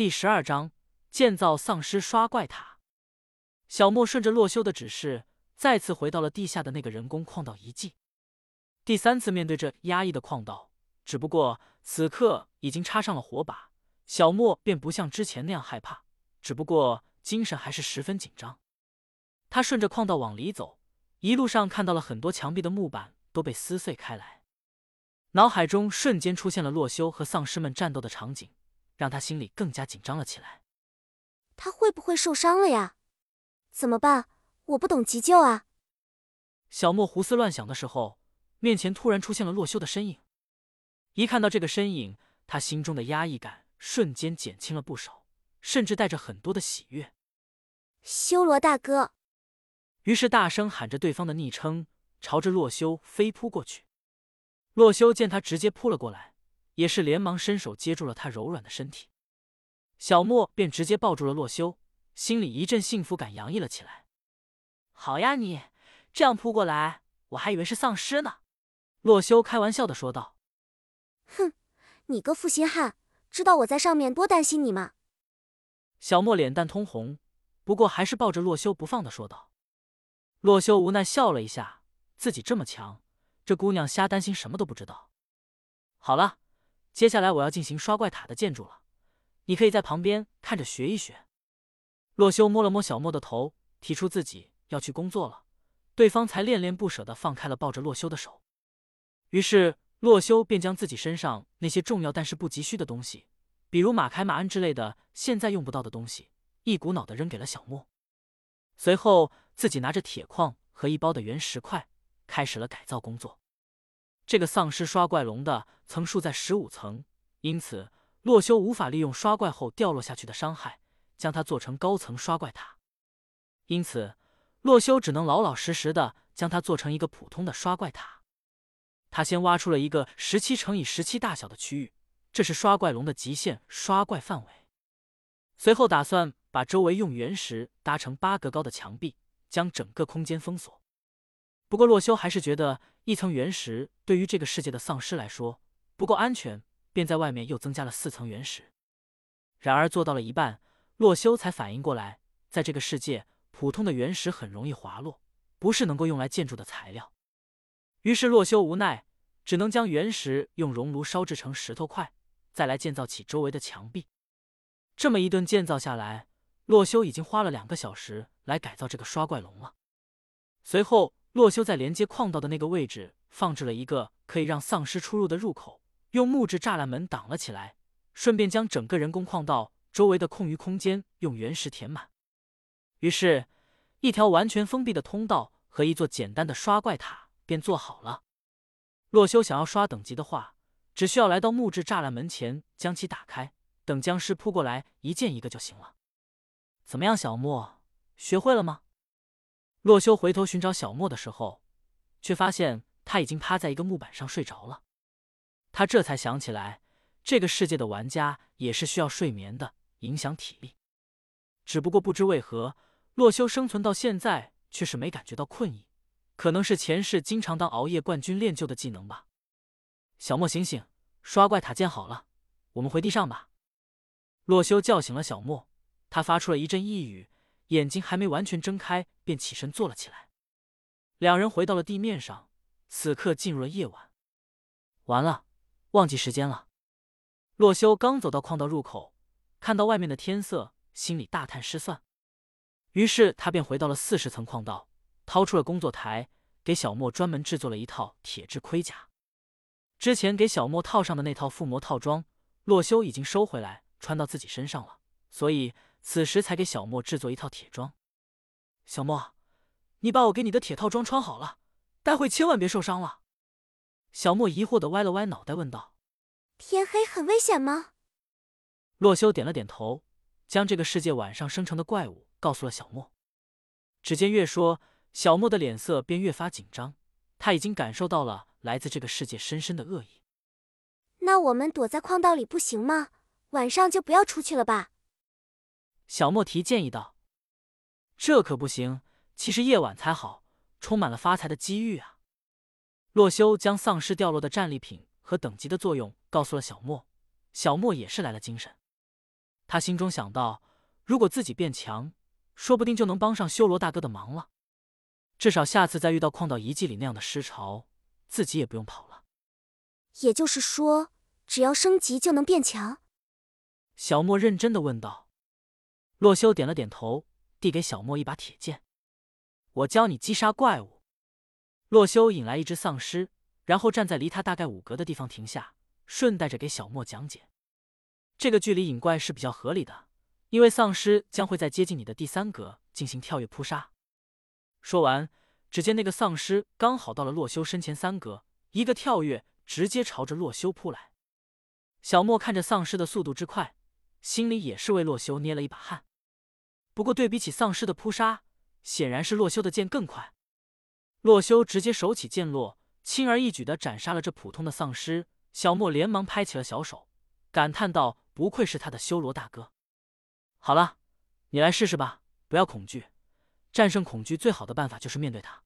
第十二章建造丧尸刷怪塔。小莫顺着洛修的指示，再次回到了地下的那个人工矿道遗迹。第三次面对这压抑的矿道，只不过此刻已经插上了火把，小莫便不像之前那样害怕，只不过精神还是十分紧张。他顺着矿道往里走，一路上看到了很多墙壁的木板都被撕碎开来，脑海中瞬间出现了洛修和丧尸们战斗的场景。让他心里更加紧张了起来。他会不会受伤了呀？怎么办？我不懂急救啊！小莫胡思乱想的时候，面前突然出现了洛修的身影。一看到这个身影，他心中的压抑感瞬间减轻了不少，甚至带着很多的喜悦。修罗大哥。于是大声喊着对方的昵称，朝着洛修飞扑过去。洛修见他直接扑了过来。也是连忙伸手接住了他柔软的身体，小莫便直接抱住了洛修，心里一阵幸福感洋溢了起来。好呀，你这样扑过来，我还以为是丧尸呢。洛修开玩笑的说道。哼，你个负心汉，知道我在上面多担心你吗？小莫脸蛋通红，不过还是抱着洛修不放的说道。洛修无奈笑了一下，自己这么强，这姑娘瞎担心什么都不知道。好了。接下来我要进行刷怪塔的建筑了，你可以在旁边看着学一学。洛修摸了摸小莫的头，提出自己要去工作了，对方才恋恋不舍的放开了抱着洛修的手。于是洛修便将自己身上那些重要但是不急需的东西，比如马凯马恩之类的现在用不到的东西，一股脑的扔给了小莫。随后自己拿着铁矿和一包的原石块，开始了改造工作。这个丧尸刷怪龙的层数在十五层，因此洛修无法利用刷怪后掉落下去的伤害，将它做成高层刷怪塔。因此，洛修只能老老实实的将它做成一个普通的刷怪塔。他先挖出了一个十七乘以十七大小的区域，这是刷怪龙的极限刷怪范围。随后打算把周围用原石搭成八格高的墙壁，将整个空间封锁。不过洛修还是觉得。一层原石对于这个世界的丧尸来说不够安全，便在外面又增加了四层原石。然而做到了一半，洛修才反应过来，在这个世界，普通的原石很容易滑落，不是能够用来建筑的材料。于是洛修无奈，只能将原石用熔炉烧制成石头块，再来建造起周围的墙壁。这么一顿建造下来，洛修已经花了两个小时来改造这个刷怪龙了。随后。洛修在连接矿道的那个位置放置了一个可以让丧尸出入的入口，用木质栅栏门挡了起来，顺便将整个人工矿道周围的空余空间用原石填满。于是，一条完全封闭的通道和一座简单的刷怪塔便做好了。洛修想要刷等级的话，只需要来到木质栅栏门前将其打开，等僵尸扑过来一剑一个就行了。怎么样，小莫，学会了吗？洛修回头寻找小莫的时候，却发现他已经趴在一个木板上睡着了。他这才想起来，这个世界的玩家也是需要睡眠的，影响体力。只不过不知为何，洛修生存到现在却是没感觉到困意，可能是前世经常当熬夜冠军练就的技能吧。小莫醒醒，刷怪塔建好了，我们回地上吧。洛修叫醒了小莫，他发出了一阵呓语。眼睛还没完全睁开，便起身坐了起来。两人回到了地面上，此刻进入了夜晚。完了，忘记时间了。洛修刚走到矿道入口，看到外面的天色，心里大叹失算。于是他便回到了四十层矿道，掏出了工作台，给小莫专门制作了一套铁质盔甲。之前给小莫套上的那套附魔套装，洛修已经收回来，穿到自己身上了，所以。此时才给小莫制作一套铁装。小莫，你把我给你的铁套装穿好了，待会千万别受伤了。小莫疑惑的歪了歪脑袋问道：“天黑很危险吗？”洛修点了点头，将这个世界晚上生成的怪物告诉了小莫。只见越说，小莫的脸色便越发紧张，他已经感受到了来自这个世界深深的恶意。那我们躲在矿道里不行吗？晚上就不要出去了吧？小莫提建议道：“这可不行，其实夜晚才好，充满了发财的机遇啊。”洛修将丧尸掉落的战利品和等级的作用告诉了小莫，小莫也是来了精神。他心中想到，如果自己变强，说不定就能帮上修罗大哥的忙了。至少下次再遇到矿道遗迹里那样的尸潮，自己也不用跑了。也就是说，只要升级就能变强？小莫认真的问道。洛修点了点头，递给小莫一把铁剑：“我教你击杀怪物。”洛修引来一只丧尸，然后站在离他大概五格的地方停下，顺带着给小莫讲解：“这个距离引怪是比较合理的，因为丧尸将会在接近你的第三格进行跳跃扑杀。”说完，只见那个丧尸刚好到了洛修身前三格，一个跳跃，直接朝着洛修扑来。小莫看着丧尸的速度之快，心里也是为洛修捏了一把汗。不过，对比起丧尸的扑杀，显然是洛修的剑更快。洛修直接手起剑落，轻而易举的斩杀了这普通的丧尸。小莫连忙拍起了小手，感叹道：“不愧是他的修罗大哥。”好了，你来试试吧，不要恐惧。战胜恐惧最好的办法就是面对他。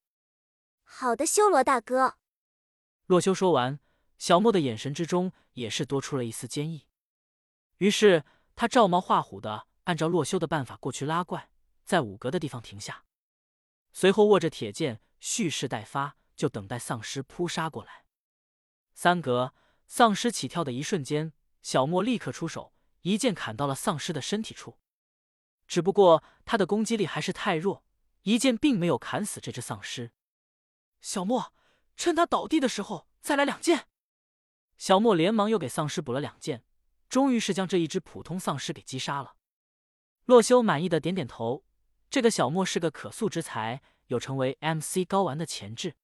好的，修罗大哥。洛修说完，小莫的眼神之中也是多出了一丝坚毅。于是他照猫画虎的。按照洛修的办法过去拉怪，在五格的地方停下，随后握着铁剑蓄势待发，就等待丧尸扑杀过来。三格丧尸起跳的一瞬间，小莫立刻出手，一剑砍到了丧尸的身体处。只不过他的攻击力还是太弱，一剑并没有砍死这只丧尸。小莫趁他倒地的时候再来两剑。小莫连忙又给丧尸补了两剑，终于是将这一只普通丧尸给击杀了。洛修满意的点点头，这个小莫是个可塑之才，有成为 MC 高玩的潜质。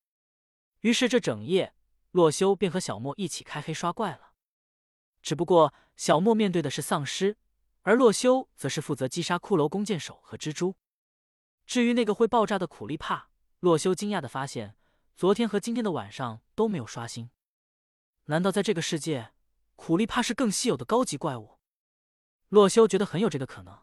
于是这整夜，洛修便和小莫一起开黑刷怪了。只不过小莫面对的是丧尸，而洛修则是负责击杀骷髅弓箭手和蜘蛛。至于那个会爆炸的苦力怕，洛修惊讶的发现，昨天和今天的晚上都没有刷新。难道在这个世界，苦力怕是更稀有的高级怪物？洛修觉得很有这个可能。